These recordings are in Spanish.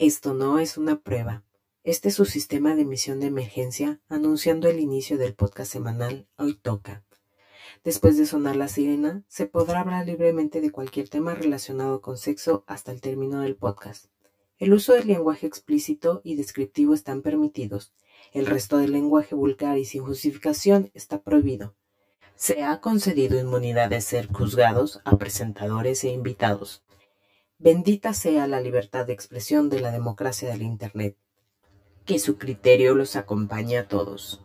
Esto no es una prueba. Este es su sistema de emisión de emergencia anunciando el inicio del podcast semanal Hoy Toca. Después de sonar la sirena, se podrá hablar libremente de cualquier tema relacionado con sexo hasta el término del podcast. El uso del lenguaje explícito y descriptivo están permitidos. El resto del lenguaje vulgar y sin justificación está prohibido. Se ha concedido inmunidad de ser juzgados a presentadores e invitados. Bendita sea la libertad de expresión de la democracia del Internet. Que su criterio los acompañe a todos.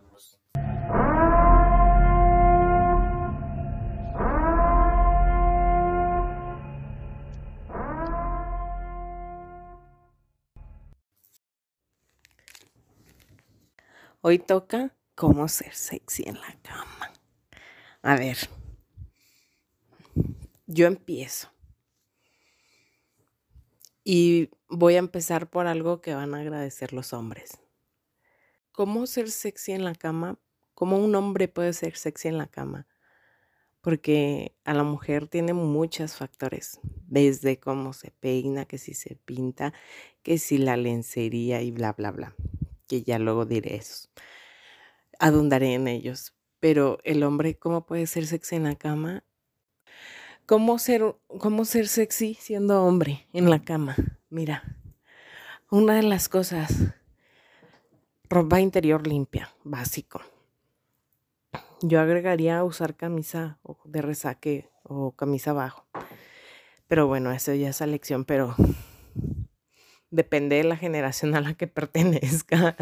Hoy toca cómo ser sexy en la cama. A ver, yo empiezo. Y voy a empezar por algo que van a agradecer los hombres. ¿Cómo ser sexy en la cama? ¿Cómo un hombre puede ser sexy en la cama? Porque a la mujer tiene muchos factores, desde cómo se peina, que si se pinta, que si la lencería y bla, bla, bla que ya luego diré eso. Adundaré en ellos. Pero el hombre, ¿cómo puede ser sexy en la cama? ¿Cómo ser, cómo ser sexy siendo hombre en la cama? Mira, una de las cosas, ropa interior limpia, básico. Yo agregaría usar camisa de resaque o camisa abajo. Pero bueno, eso ya es elección, pero depende de la generación a la que pertenezca.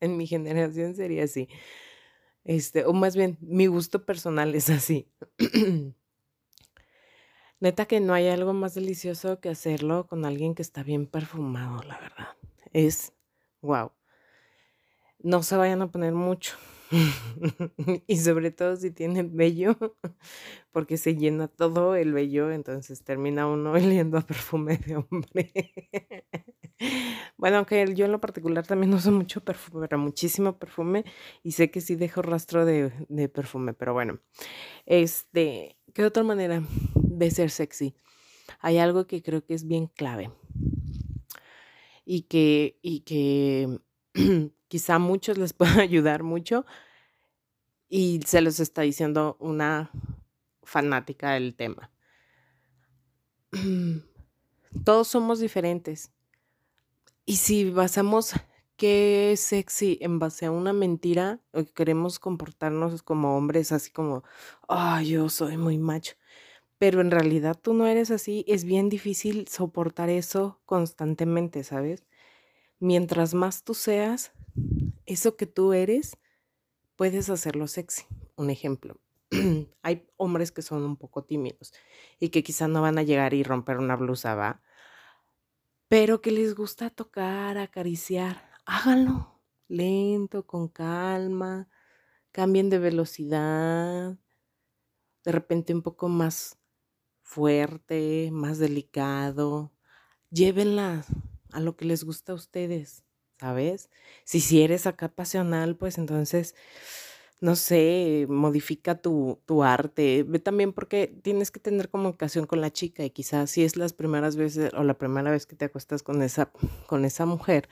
en mi generación sería así. Este, o más bien, mi gusto personal es así. Neta que no hay algo más delicioso que hacerlo con alguien que está bien perfumado, la verdad. Es wow. No se vayan a poner mucho. y sobre todo si tienen vello, porque se llena todo el vello, entonces termina uno oliendo a perfume de hombre. bueno, aunque yo en lo particular también uso mucho perfume, pero muchísimo perfume, y sé que sí dejo rastro de, de perfume, pero bueno. Este, ¿qué otra manera de ser sexy? Hay algo que creo que es bien clave. Y que, y que quizá a muchos les pueda ayudar mucho y se los está diciendo una fanática del tema. Todos somos diferentes. Y si basamos qué es sexy en base a una mentira, o queremos comportarnos como hombres, así como, ay, yo soy muy macho. Pero en realidad tú no eres así, es bien difícil soportar eso constantemente, ¿sabes? Mientras más tú seas, eso que tú eres, puedes hacerlo sexy. Un ejemplo. Hay hombres que son un poco tímidos y que quizá no van a llegar y romper una blusa, ¿va? Pero que les gusta tocar, acariciar. Háganlo lento, con calma. Cambien de velocidad. De repente un poco más fuerte, más delicado. Llévenla a lo que les gusta a ustedes. ¿sabes? Si, si eres acá pasional, pues entonces, no sé, modifica tu, tu arte. Ve también porque tienes que tener comunicación con la chica y quizás si es las primeras veces o la primera vez que te acuestas con esa, con esa mujer,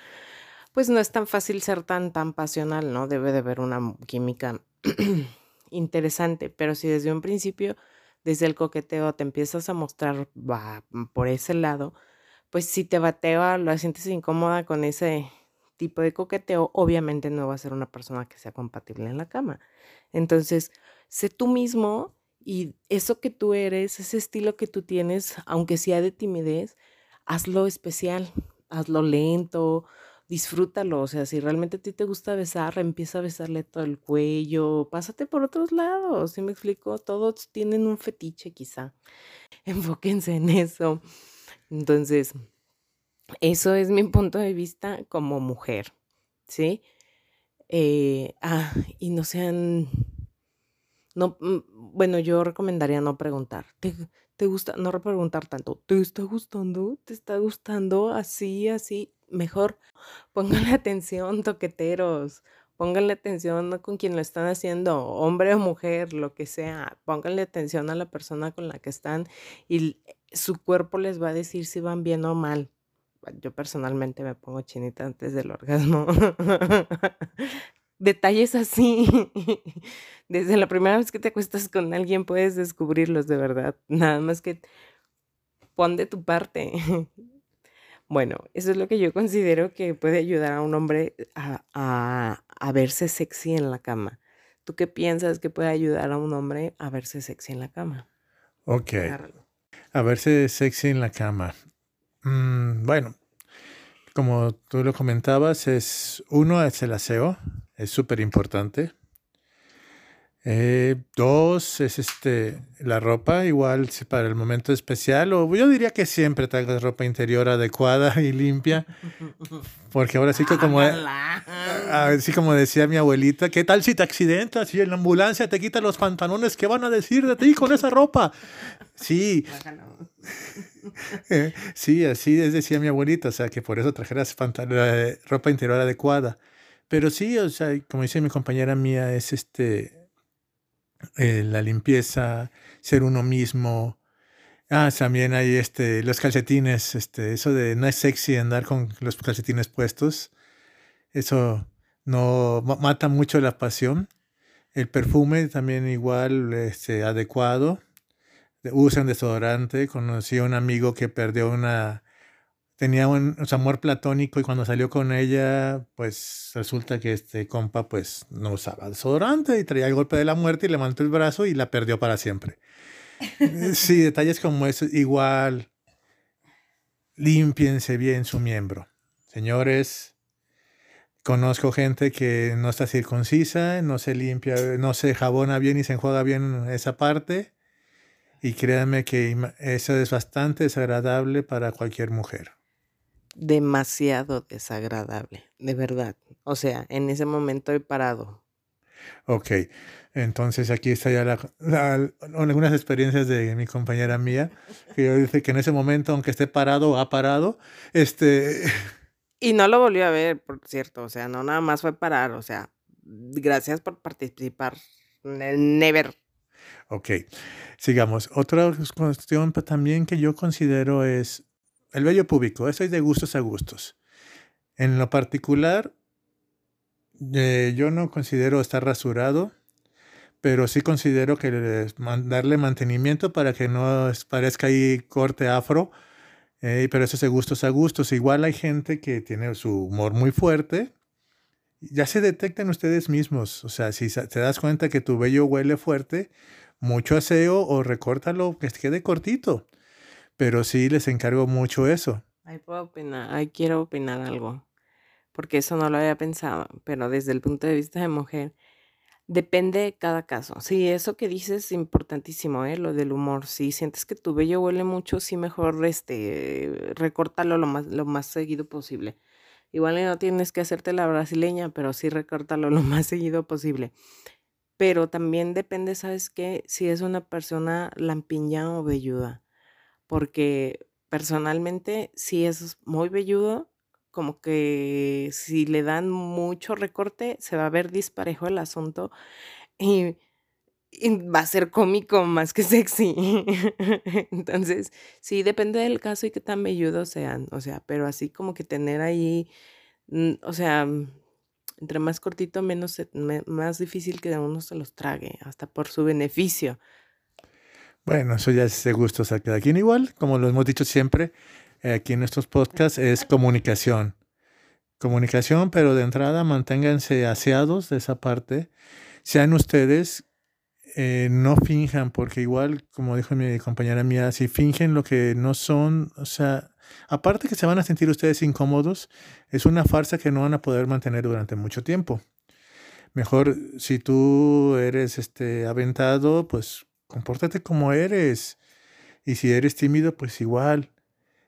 pues no es tan fácil ser tan, tan pasional, ¿no? Debe de haber una química interesante, pero si desde un principio, desde el coqueteo, te empiezas a mostrar va, por ese lado, pues si te batea, lo sientes incómoda con ese tipo de coqueteo, obviamente no va a ser una persona que sea compatible en la cama. Entonces, sé tú mismo y eso que tú eres, ese estilo que tú tienes, aunque sea de timidez, hazlo especial, hazlo lento, disfrútalo. O sea, si realmente a ti te gusta besar, empieza a besarle todo el cuello, pásate por otros lados. ¿Sí me explico? Todos tienen un fetiche quizá. Enfóquense en eso. Entonces, eso es mi punto de vista como mujer, ¿sí? Eh, ah, y no sean, no, mm, bueno, yo recomendaría no preguntar. ¿Te, ¿Te gusta? No preguntar tanto. ¿Te está gustando? ¿Te está gustando? Así, así. Mejor pónganle atención, toqueteros. Pónganle atención con quien lo están haciendo, hombre o mujer, lo que sea. Pónganle atención a la persona con la que están y su cuerpo les va a decir si van bien o mal yo personalmente me pongo chinita antes del orgasmo. Detalles así. Desde la primera vez que te acuestas con alguien puedes descubrirlos de verdad. Nada más que pon de tu parte. Bueno, eso es lo que yo considero que puede ayudar a un hombre a, a verse sexy en la cama. ¿Tú qué piensas que puede ayudar a un hombre a verse sexy en la cama? Ok. A verse sexy en la cama. Mm, bueno, como tú lo comentabas, es uno es el aseo, es súper importante. Eh, dos es este la ropa, igual para el momento especial, o yo diría que siempre traigas ropa interior adecuada y limpia, porque ahora sí que como, así como decía mi abuelita, ¿qué tal si te accidentas y en la ambulancia te quitan los pantalones? ¿Qué van a decir de ti con esa ropa? Sí. sí, así decía mi abuelita, o sea, que por eso trajeras eh, ropa interior adecuada. Pero sí, o sea, como dice mi compañera mía, es este eh, la limpieza, ser uno mismo. Ah, también hay este, los calcetines, este, eso de no es sexy andar con los calcetines puestos. Eso no mata mucho la pasión. El perfume también igual este, adecuado. Usan desodorante. Conocí a un amigo que perdió una tenía un amor platónico y cuando salió con ella, pues resulta que este compa pues no usaba desodorante y traía el golpe de la muerte y le levantó el brazo y la perdió para siempre. Eh, sí, detalles como eso, igual, limpiense bien su miembro. Señores, conozco gente que no está circuncisa, no se limpia, no se jabona bien y se enjuaga bien esa parte. Y créanme que eso es bastante desagradable para cualquier mujer demasiado desagradable, de verdad. O sea, en ese momento he parado. Ok, entonces aquí está ya la, algunas experiencias de mi compañera mía, que dice que en ese momento, aunque esté parado, ha parado. Este... Y no lo volvió a ver, por cierto, o sea, no nada más fue parar, o sea, gracias por participar. Never. Ok, sigamos. Otra cuestión también que yo considero es el vello púbico, eso es de gustos a gustos. En lo particular, eh, yo no considero estar rasurado, pero sí considero que darle mantenimiento para que no parezca ahí corte afro, eh, pero eso es de gustos a gustos. Igual hay gente que tiene su humor muy fuerte, ya se detectan ustedes mismos. O sea, si te das cuenta que tu vello huele fuerte, mucho aseo o recórtalo que quede cortito. Pero sí les encargo mucho eso. Ahí puedo opinar, ahí quiero opinar algo, porque eso no lo había pensado, pero desde el punto de vista de mujer, depende de cada caso. Sí, eso que dices es importantísimo, ¿eh? lo del humor. Si sientes que tu vello huele mucho, sí mejor este, recórtalo lo más, lo más seguido posible. Igual no tienes que hacerte la brasileña, pero sí recórtalo lo más seguido posible. Pero también depende, ¿sabes qué? Si es una persona lampiña o velluda porque personalmente si es muy velludo, como que si le dan mucho recorte, se va a ver disparejo el asunto y, va a ser cómico más que sexy. Entonces, sí, depende del caso y qué tan velludos sean, o sea, pero así como que tener ahí, mm, o sea, entre más cortito, menos, más difícil que uno se los trague, hasta por su beneficio. Bueno, eso ya es de gustos a cada quien igual, como lo hemos dicho siempre eh, aquí en nuestros podcasts, es comunicación. Comunicación, pero de entrada manténganse aseados de esa parte. Sean ustedes, eh, no finjan, porque igual, como dijo mi compañera mía, si fingen lo que no son, o sea, aparte que se van a sentir ustedes incómodos, es una farsa que no van a poder mantener durante mucho tiempo. Mejor si tú eres este aventado, pues compórtate como eres. Y si eres tímido, pues igual.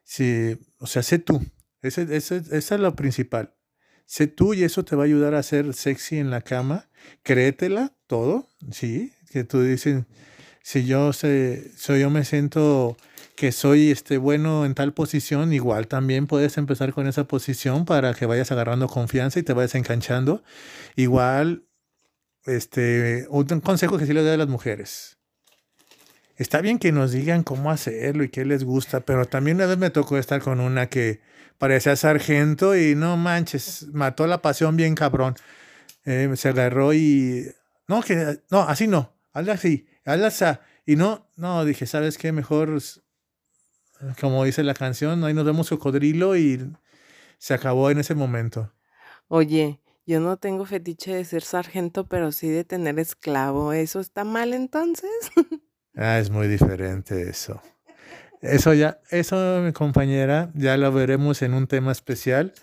Si, o sea, sé tú. Esa es lo principal. Sé tú y eso te va a ayudar a ser sexy en la cama. Créetela todo, sí. Que tú dices, si yo, sé, soy, yo me siento que soy este, bueno en tal posición, igual también puedes empezar con esa posición para que vayas agarrando confianza y te vayas enganchando. Igual, este, un consejo que sí le doy a las mujeres está bien que nos digan cómo hacerlo y qué les gusta, pero también una vez me tocó estar con una que parecía sargento y no manches, mató la pasión bien cabrón. Eh, se agarró y... No, que... No, así no. Hazla así. Hazla así. Y no, no, dije, ¿sabes qué? Mejor, como dice la canción, ahí nos vemos cocodrilo y se acabó en ese momento. Oye, yo no tengo fetiche de ser sargento, pero sí de tener esclavo. ¿Eso está mal entonces? ah, es muy diferente eso. Eso ya, eso, mi compañera, ya lo veremos en un tema especial.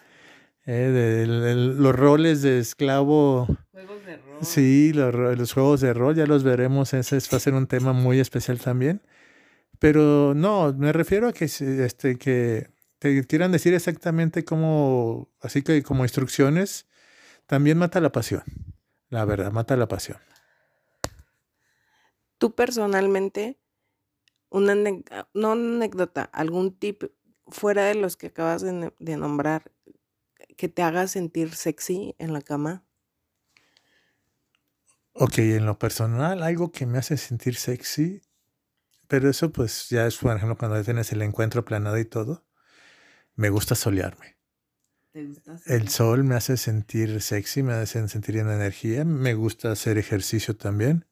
Eh, de, los roles de esclavo. Juegos de rol. Sí, los, los, juegos de rol, ya los veremos. Ese va a ser un tema muy especial también. Pero no, me refiero a que, este, que te quieran decir exactamente cómo, así que como instrucciones, también mata la pasión. La verdad, mata la pasión. Tú personalmente, una no una anécdota, algún tip fuera de los que acabas de, de nombrar que te haga sentir sexy en la cama. Ok, en lo personal, algo que me hace sentir sexy, pero eso pues ya es, por ejemplo, cuando tienes el encuentro planado y todo, me gusta solearme. El sol me hace sentir sexy, me hace sentir en energía. Me gusta hacer ejercicio también.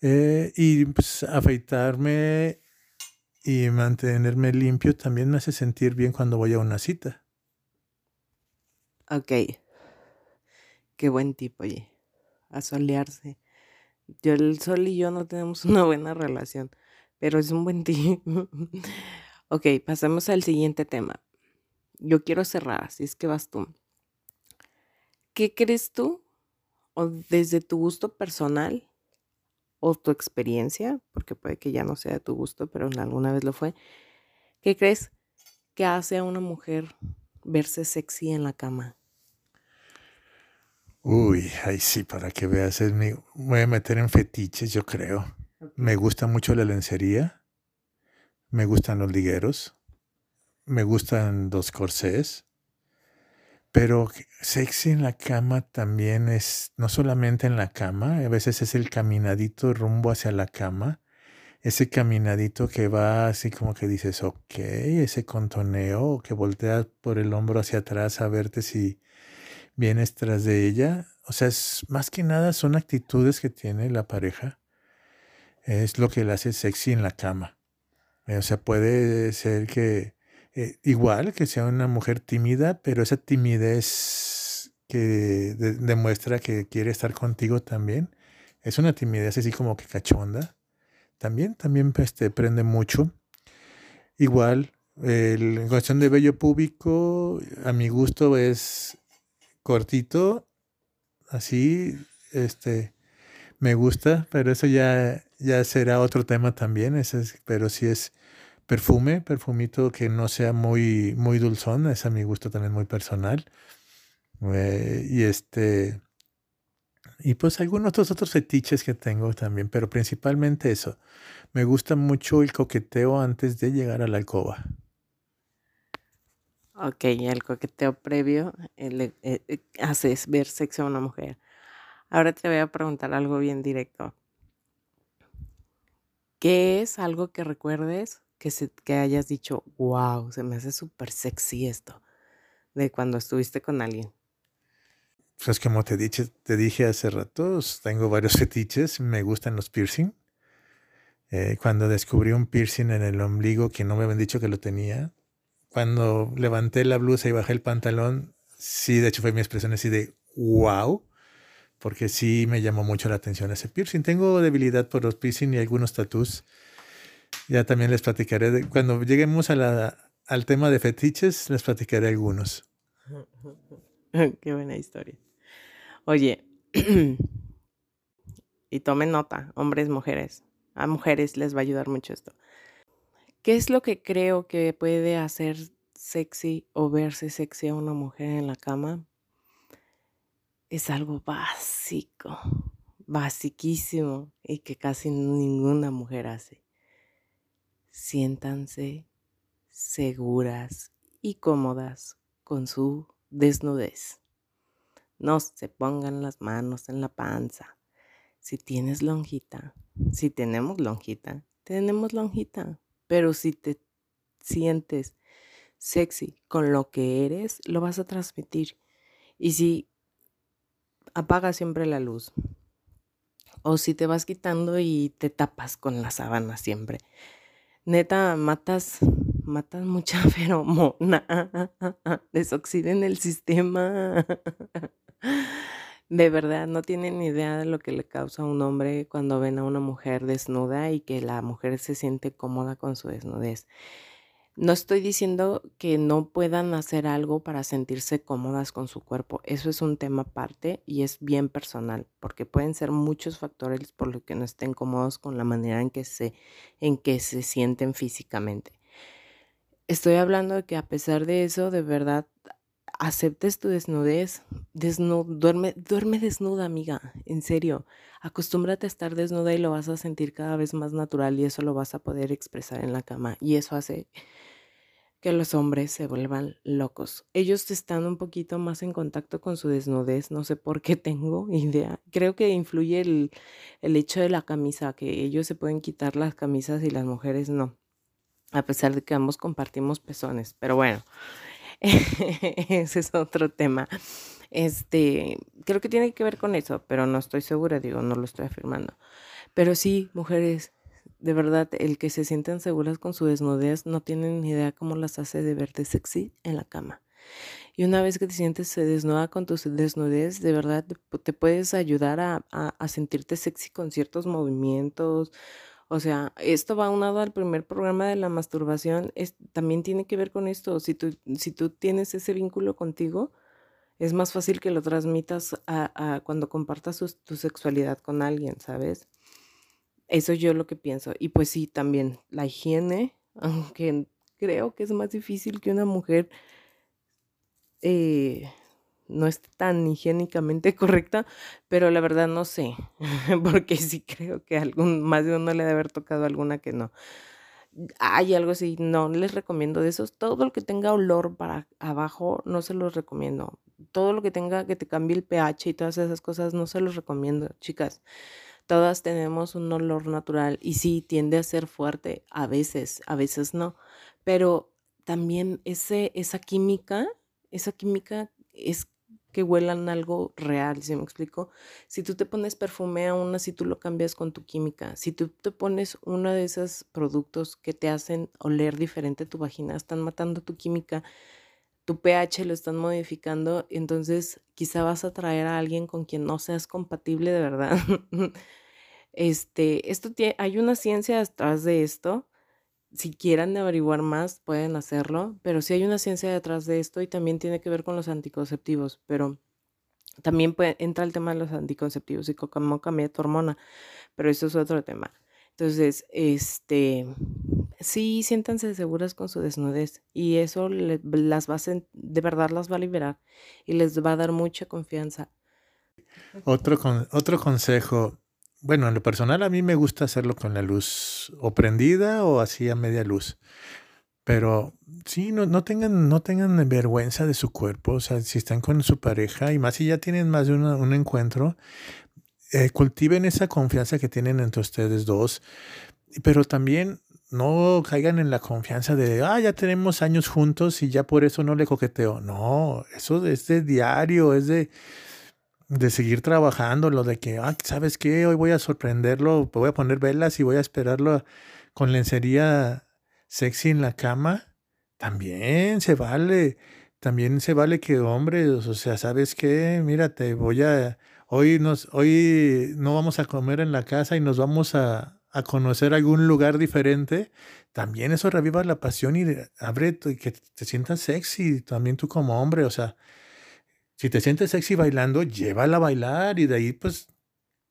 Eh, y pues, afeitarme y mantenerme limpio también me hace sentir bien cuando voy a una cita. Ok. Qué buen tipo, oye. A solearse. Yo, el sol y yo no tenemos una buena relación, pero es un buen tipo. ok, pasemos al siguiente tema yo quiero cerrar, así es que vas tú. ¿Qué crees tú, o desde tu gusto personal, o tu experiencia, porque puede que ya no sea de tu gusto, pero alguna vez lo fue, ¿qué crees que hace a una mujer verse sexy en la cama? Uy, ahí sí, para que veas, es mi, voy a meter en fetiches, yo creo. Me gusta mucho la lencería, me gustan los ligueros, me gustan los corsés, pero sexy en la cama también es, no solamente en la cama, a veces es el caminadito rumbo hacia la cama, ese caminadito que va así como que dices, ok, ese contoneo, que volteas por el hombro hacia atrás a verte si vienes tras de ella. O sea, es, más que nada son actitudes que tiene la pareja. Es lo que le hace sexy en la cama. O sea, puede ser que eh, igual que sea una mujer tímida, pero esa timidez que demuestra que quiere estar contigo también, es una timidez así como que cachonda. También, también pues, te prende mucho. Igual, el, en cuestión de vello público, a mi gusto es cortito, así, este, me gusta, pero eso ya, ya será otro tema también, ese pero sí es Perfume, perfumito que no sea muy, muy dulzón, es a mi gusto también muy personal. Eh, y este. Y pues algunos otros, otros fetiches que tengo también, pero principalmente eso. Me gusta mucho el coqueteo antes de llegar a la alcoba. Ok, el coqueteo previo eh, eh, haces ver sexo a una mujer. Ahora te voy a preguntar algo bien directo. ¿Qué es algo que recuerdes que, se, que hayas dicho, wow, se me hace súper sexy esto, de cuando estuviste con alguien? Pues como te dije, te dije hace rato, tengo varios fetiches, me gustan los piercing. Eh, cuando descubrí un piercing en el ombligo que no me habían dicho que lo tenía, cuando levanté la blusa y bajé el pantalón, sí, de hecho fue mi expresión así de wow, porque sí me llamó mucho la atención ese piercing. Tengo debilidad por los piercing y algunos tattoos ya también les platicaré, cuando lleguemos a la, al tema de fetiches, les platicaré algunos. Qué buena historia. Oye, y tomen nota, hombres, mujeres. A mujeres les va a ayudar mucho esto. ¿Qué es lo que creo que puede hacer sexy o verse sexy a una mujer en la cama? Es algo básico, basiquísimo y que casi ninguna mujer hace siéntanse seguras y cómodas con su desnudez. No se pongan las manos en la panza. si tienes lonjita, si tenemos lonjita, tenemos lonjita, pero si te sientes sexy con lo que eres, lo vas a transmitir. Y si apaga siempre la luz, o si te vas quitando y te tapas con la sábana siempre, neta, matas, matas mucha feromona, desoxiden el sistema. De verdad, no tienen idea de lo que le causa a un hombre cuando ven a una mujer desnuda y que la mujer se siente cómoda con su desnudez. No estoy diciendo que no puedan hacer algo para sentirse cómodas con su cuerpo. Eso es un tema aparte y es bien personal, porque pueden ser muchos factores por los que no estén cómodos con la manera en que se, en que se sienten físicamente. Estoy hablando de que a pesar de eso, de verdad, aceptes tu desnudez, duerme, duerme desnuda, amiga, en serio. Acostúmbrate a estar desnuda y lo vas a sentir cada vez más natural y eso lo vas a poder expresar en la cama. Y eso hace que los hombres se vuelvan locos. Ellos están un poquito más en contacto con su desnudez, no sé por qué tengo idea. Creo que influye el, el hecho de la camisa, que ellos se pueden quitar las camisas y las mujeres no. A pesar de que ambos compartimos pezones. Pero bueno, Ese es otro tema. Este, creo que tiene que ver con eso, pero no estoy segura, digo, no lo estoy afirmando. Pero sí, mujeres, de verdad, el que se sienten seguras con su desnudez no tienen ni idea cómo las hace de verte sexy en la cama. Y una vez que te sientes desnuda con tu desnudez, de verdad te puedes ayudar a, a, a sentirte sexy con ciertos movimientos, o sea, esto va unado al primer programa de la masturbación, también tiene que ver con esto. Si tú, si tú tienes ese vínculo contigo, es más fácil que lo transmitas a, cuando compartas tu sexualidad con alguien, ¿sabes? Eso yo lo que pienso. Y pues sí, también la higiene, aunque creo que es más difícil que una mujer eh, no es tan higiénicamente correcta, pero la verdad no sé, porque sí creo que algún, más de uno le debe haber tocado alguna que no. Hay algo así, no les recomiendo de esos. Todo lo que tenga olor para abajo, no se los recomiendo. Todo lo que tenga que te cambie el pH y todas esas cosas, no se los recomiendo, chicas. Todas tenemos un olor natural y sí tiende a ser fuerte a veces, a veces no, pero también ese, esa química, esa química es que huelan algo real, ¿sí me explico? Si tú te pones perfume aún así tú lo cambias con tu química. Si tú te pones uno de esos productos que te hacen oler diferente tu vagina, están matando tu química, tu pH lo están modificando, entonces quizá vas a traer a alguien con quien no seas compatible de verdad. este, esto tiene, hay una ciencia detrás de esto si quieran averiguar más, pueden hacerlo, pero sí hay una ciencia detrás de esto y también tiene que ver con los anticonceptivos, pero también puede, entra el tema de los anticonceptivos y cómo cambia tu hormona, pero eso es otro tema. Entonces, este, sí, siéntanse seguras con su desnudez y eso las va a, de verdad las va a liberar y les va a dar mucha confianza. Otro, otro consejo, bueno, en lo personal a mí me gusta hacerlo con la luz o prendida o así a media luz. Pero sí, no, no, tengan, no tengan vergüenza de su cuerpo. O sea, si están con su pareja y más si ya tienen más de un encuentro, eh, cultiven esa confianza que tienen entre ustedes dos. Pero también no caigan en la confianza de, ah, ya tenemos años juntos y ya por eso no le coqueteo. No, eso es de diario, es de de seguir trabajando, lo de que, ah, ¿sabes qué? Hoy voy a sorprenderlo, voy a poner velas y voy a esperarlo con lencería sexy en la cama. También se vale, también se vale que hombre, o sea, ¿sabes qué? Mírate, voy a, hoy nos, hoy no vamos a comer en la casa y nos vamos a, a conocer algún lugar diferente. También eso reviva la pasión y abre y que te sientas sexy, también tú como hombre, o sea, si te sientes sexy bailando, llévala a bailar y de ahí pues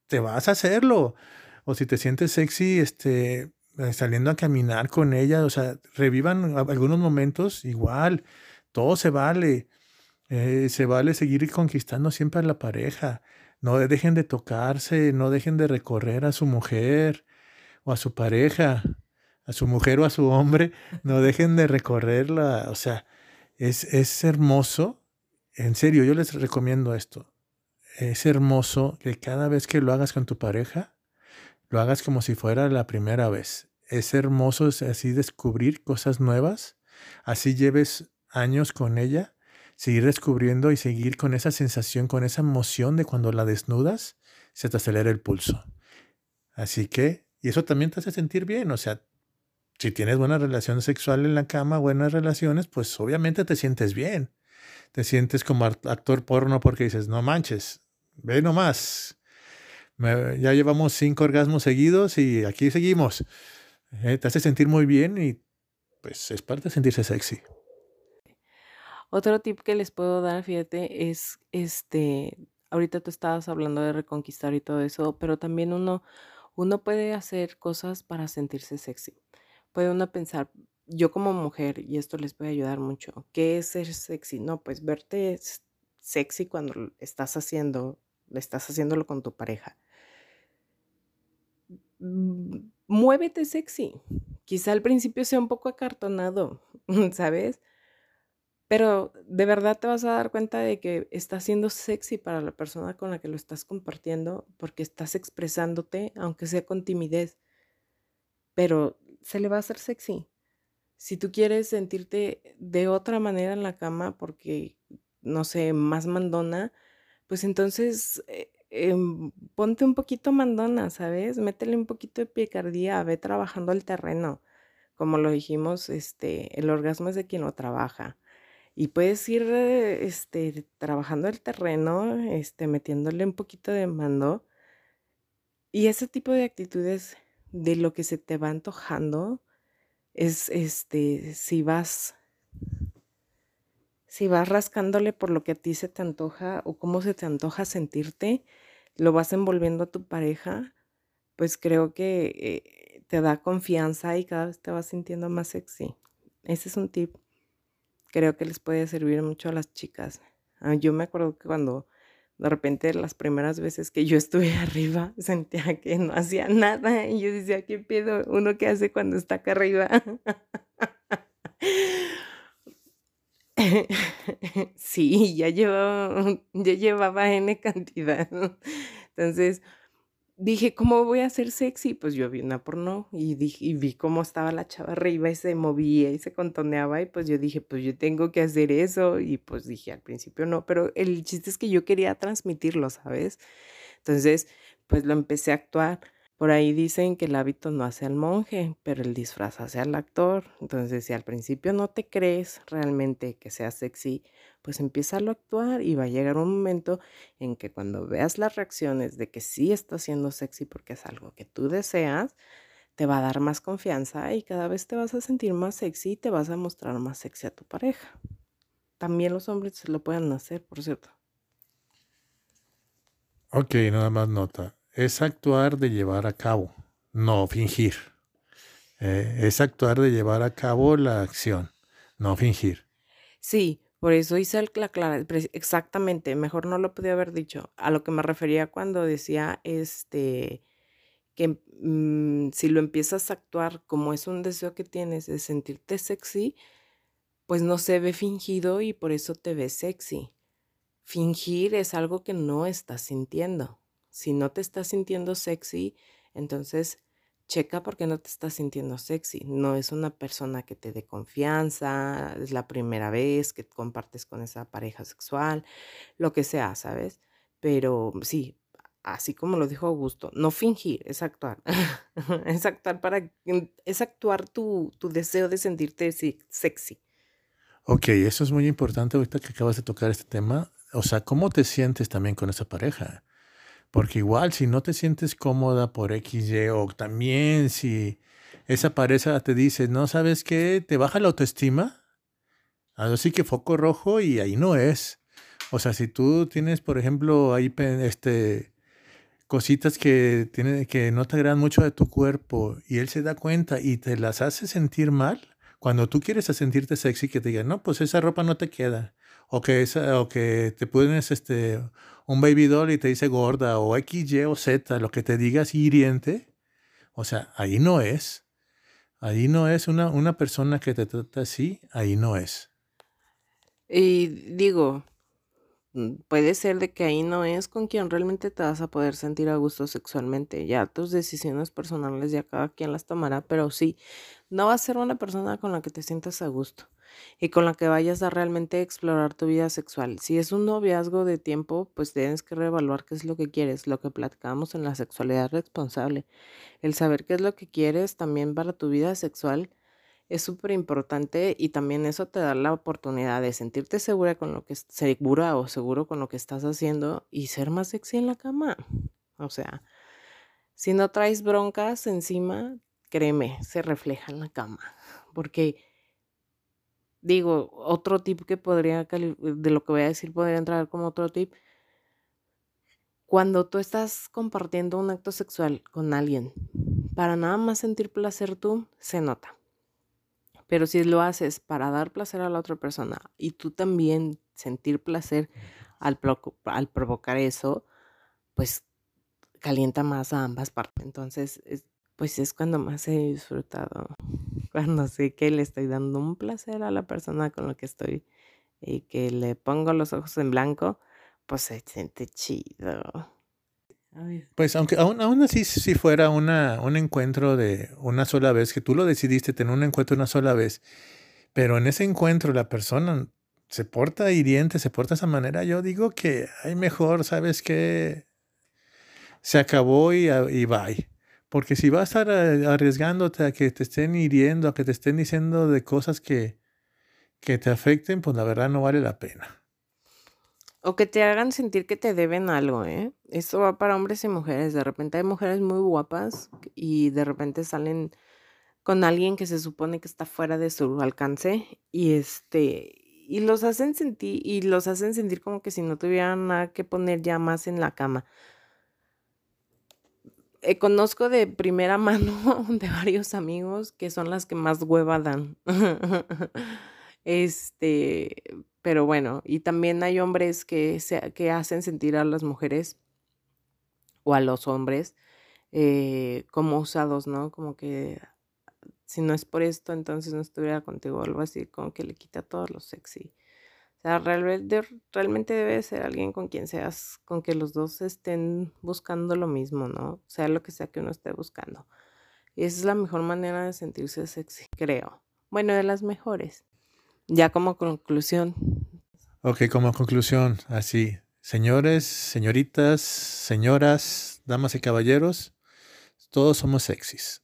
te vas a hacerlo. O si te sientes sexy este, saliendo a caminar con ella, o sea, revivan algunos momentos igual, todo se vale. Eh, se vale seguir conquistando siempre a la pareja. No dejen de tocarse, no dejen de recorrer a su mujer o a su pareja, a su mujer o a su hombre, no dejen de recorrerla. O sea, es, es hermoso en serio, yo les recomiendo esto. es hermoso que cada vez que lo hagas con tu pareja, lo hagas como si fuera la primera vez. Es hermoso así descubrir cosas nuevas, así lleves años con ella, seguir descubriendo y seguir con esa sensación, con esa emoción de cuando la desnudas, se te acelera el pulso. Así que, y eso también te hace sentir bien, o sea, si tienes buena relación sexual en la cama, buenas relaciones, pues obviamente te sientes bien. Te sientes como actor porno porque dices, no manches, ve nomás. ya llevamos cinco orgasmos seguidos y aquí seguimos. Eh, te hace sentir muy bien y pues es parte de sentirse sexy. Otro tip que les puedo dar, fíjate, es este, ahorita tú estabas hablando de reconquistar y todo eso, pero también uno, uno puede hacer cosas para sentirse sexy. Puede uno pensar, yo como mujer, y esto les puede ayudar mucho, ¿qué es ser sexy? No, pues verte sexy cuando estás haciendo, estás haciéndolo con tu pareja. Mm, muévete sexy. Quizá al principio sea un poco acartonado, ¿sabes? Pero de verdad te vas a dar cuenta de que está siendo sexy para la persona con la que lo estás compartiendo porque estás expresándote, aunque sea con timidez. Pero se le va a hacer sexy. Si tú quieres sentirte de otra manera en la cama porque, no sé, más mandona, pues entonces eh, em, ponte un poquito mandona, ¿sabes? Métele un poquito de picardía, ve trabajando el terreno. Como lo dijimos, este, el orgasmo es de quien lo trabaja. Y puedes ir este, trabajando el terreno, este, metiéndole un poquito de mando. Y ese tipo de actitudes de lo que se te va antojando es este, si vas, si vas rascándole por lo que a ti se te antoja o cómo se te antoja sentirte, lo vas envolviendo a tu pareja, pues creo que eh, te da confianza y cada vez te vas sintiendo más sexy. Ese es un tip creo que les puede servir mucho a las chicas. Ah, yo me acuerdo que cuando de repente las primeras veces que yo estuve arriba sentía que no hacía nada y yo decía, ¿qué pedo? ¿Uno qué hace cuando está acá arriba? sí, ya llevaba, ya llevaba N cantidad. Entonces, dije, ¿cómo voy a ser sexy? Pues yo vi una porno y, dije, y vi cómo estaba la chava arriba y se movía y se contoneaba y pues yo dije, pues yo tengo que hacer eso y pues dije, al principio no, pero el chiste es que yo quería transmitirlo, ¿sabes? Entonces, pues lo empecé a actuar. Por ahí dicen que el hábito no hace al monje, pero el disfraz hace al actor. Entonces, si al principio no te crees realmente que sea sexy, pues empieza a actuar y va a llegar un momento en que cuando veas las reacciones de que sí está siendo sexy porque es algo que tú deseas, te va a dar más confianza y cada vez te vas a sentir más sexy y te vas a mostrar más sexy a tu pareja. También los hombres se lo pueden hacer, por cierto. Ok, nada más nota es actuar de llevar a cabo, no fingir. Eh, es actuar de llevar a cabo la acción, no fingir. Sí, por eso hice la clara, exactamente, mejor no lo podía haber dicho. A lo que me refería cuando decía este que mm, si lo empiezas a actuar como es un deseo que tienes de sentirte sexy, pues no se ve fingido y por eso te ves sexy. Fingir es algo que no estás sintiendo. Si no te estás sintiendo sexy, entonces checa por qué no te estás sintiendo sexy. No es una persona que te dé confianza, es la primera vez que compartes con esa pareja sexual, lo que sea, ¿sabes? Pero sí, así como lo dijo Augusto, no fingir, es actuar. es actuar para, es actuar tu, tu deseo de sentirte sexy. Ok, eso es muy importante ahorita que acabas de tocar este tema. O sea, ¿cómo te sientes también con esa pareja? Porque igual si no te sientes cómoda por X, Y o también si esa pareja te dice, no sabes qué, te baja la autoestima, así que foco rojo y ahí no es. O sea, si tú tienes, por ejemplo, ahí este, cositas que, tiene, que no te agradan mucho de tu cuerpo y él se da cuenta y te las hace sentir mal, cuando tú quieres sentirte sexy, que te digan, no, pues esa ropa no te queda. O que, esa, o que te pones este, un baby doll y te dice gorda o X, Y o Z, lo que te digas hiriente, o sea, ahí no es. Ahí no es una, una persona que te trata así, ahí no es. Y digo, mm, puede ser de que ahí no es con quien realmente te vas a poder sentir a gusto sexualmente. Ya tus decisiones personales ya cada quien las tomará, pero sí, no va a ser una persona con la que te sientas a gusto y con la que vayas a realmente explorar tu vida sexual. Si es un noviazgo de tiempo, pues tienes que reevaluar qué es lo que quieres, lo que platicamos en la sexualidad responsable. El saber qué es lo que quieres también para tu vida sexual es súper importante y también eso te da la oportunidad de sentirte segura con lo que segura o seguro con lo que estás haciendo y ser más sexy en la cama. O sea, si no traes broncas encima, créeme, se refleja en la cama. Porque digo, otro tip que podría de lo que voy a decir podría entrar como otro tip. Cuando tú estás compartiendo un acto sexual con alguien, para nada más sentir placer tú, se nota pero si lo haces para dar placer a la otra persona y tú también sentir placer al, provocar eso, pues calienta más a ambas partes. Entonces, pues es cuando más he disfrutado. Cuando sé que le estoy dando un placer a la persona con la que estoy y que le pongo los ojos en blanco, pues se siente chido. Pues aunque aún, aún así si fuera una, un encuentro de una sola vez, que tú lo decidiste tener un encuentro una sola vez, pero en ese encuentro la persona se porta hiriente, se porta de esa manera, yo digo que hay mejor, ¿sabes qué? Se acabó y, y bye. Porque si vas a estar arriesgándote a que te estén hiriendo, a que te estén diciendo de cosas que, que te afecten, pues la verdad no vale la pena. O que te hagan sentir que te deben algo, ¿eh? Esto va para hombres y mujeres. De repente hay mujeres muy guapas y de repente salen con alguien que se supone que está fuera de su alcance y este y los hacen sentir y los hacen sentir como que si no tuvieran nada que poner ya más en la cama. Eh, conozco de primera mano de varios amigos que son las que más hueva dan. este, pero bueno, y también hay hombres que, se, que hacen sentir a las mujeres o a los hombres eh, como usados, ¿no? Como que si no es por esto, entonces no estuviera contigo, algo así, como que le quita todo lo sexy. Sea, realmente, realmente debe ser alguien con quien seas, con que los dos estén buscando lo mismo, ¿no? Sea lo que sea que uno esté buscando. Y esa es la mejor manera de sentirse sexy, creo. Bueno, de las mejores. Ya como conclusión. Ok, como conclusión, así. Señores, señoritas, señoras, damas y caballeros, todos somos sexys.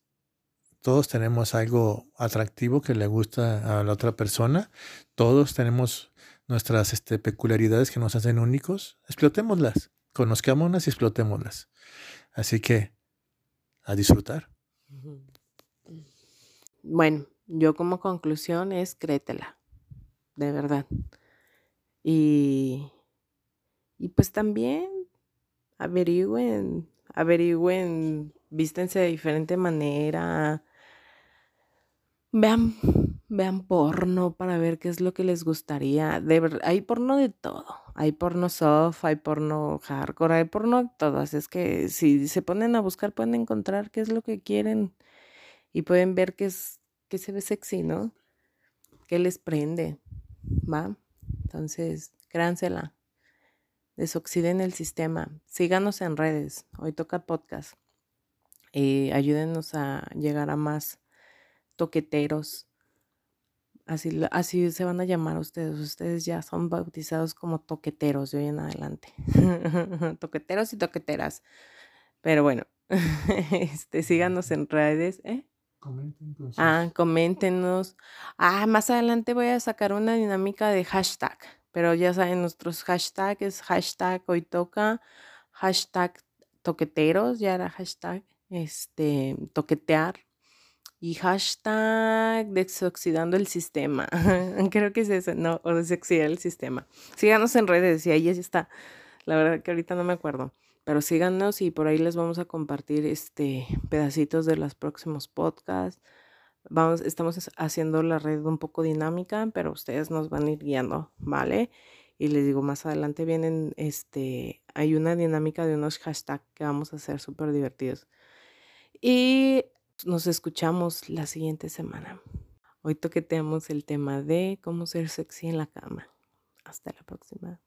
Todos tenemos algo atractivo que le gusta a la otra persona. Todos tenemos nuestras este, peculiaridades que nos hacen únicos. Explotémoslas. Conozcámonos y explotémoslas. Así que, a disfrutar. Bueno, yo como conclusión es créetela de verdad. Y, y pues también averigüen, averigüen, vístense de diferente manera. Vean, vean porno para ver qué es lo que les gustaría. De hay porno de todo. Hay porno soft, hay porno hardcore, hay porno de todo. Así es que si se ponen a buscar pueden encontrar qué es lo que quieren y pueden ver qué es qué se ve sexy, ¿no? ¿Qué les prende? ¿va? Entonces, créansela. Desoxiden el sistema. Síganos en redes. Hoy toca podcast. y ayúdenos a llegar a más toqueteros. Así, así se van a llamar ustedes. Ustedes ya son bautizados como toqueteros de hoy en adelante. toqueteros y toqueteras. Pero bueno, este, síganos en redes. ¿eh? Ah, coméntenos. Ah, más adelante voy a sacar una dinámica de hashtag, pero ya saben, nuestros hashtags es hashtag hoy toca, hashtag toqueteros, ya era hashtag este toquetear y hashtag desoxidando el sistema. Creo que es eso, no, o desoxidar el sistema. Síganos en redes y ahí está. La verdad que ahorita no me acuerdo. Pero síganos y por ahí les vamos a compartir este pedacitos de los próximos podcasts. Vamos, estamos haciendo la red un poco dinámica, pero ustedes nos van a ir guiando, ¿vale? Y les digo, más adelante vienen, este, hay una dinámica de unos hashtags que vamos a hacer súper divertidos. Y nos escuchamos la siguiente semana. Hoy toqueteamos el tema de cómo ser sexy en la cama. Hasta la próxima.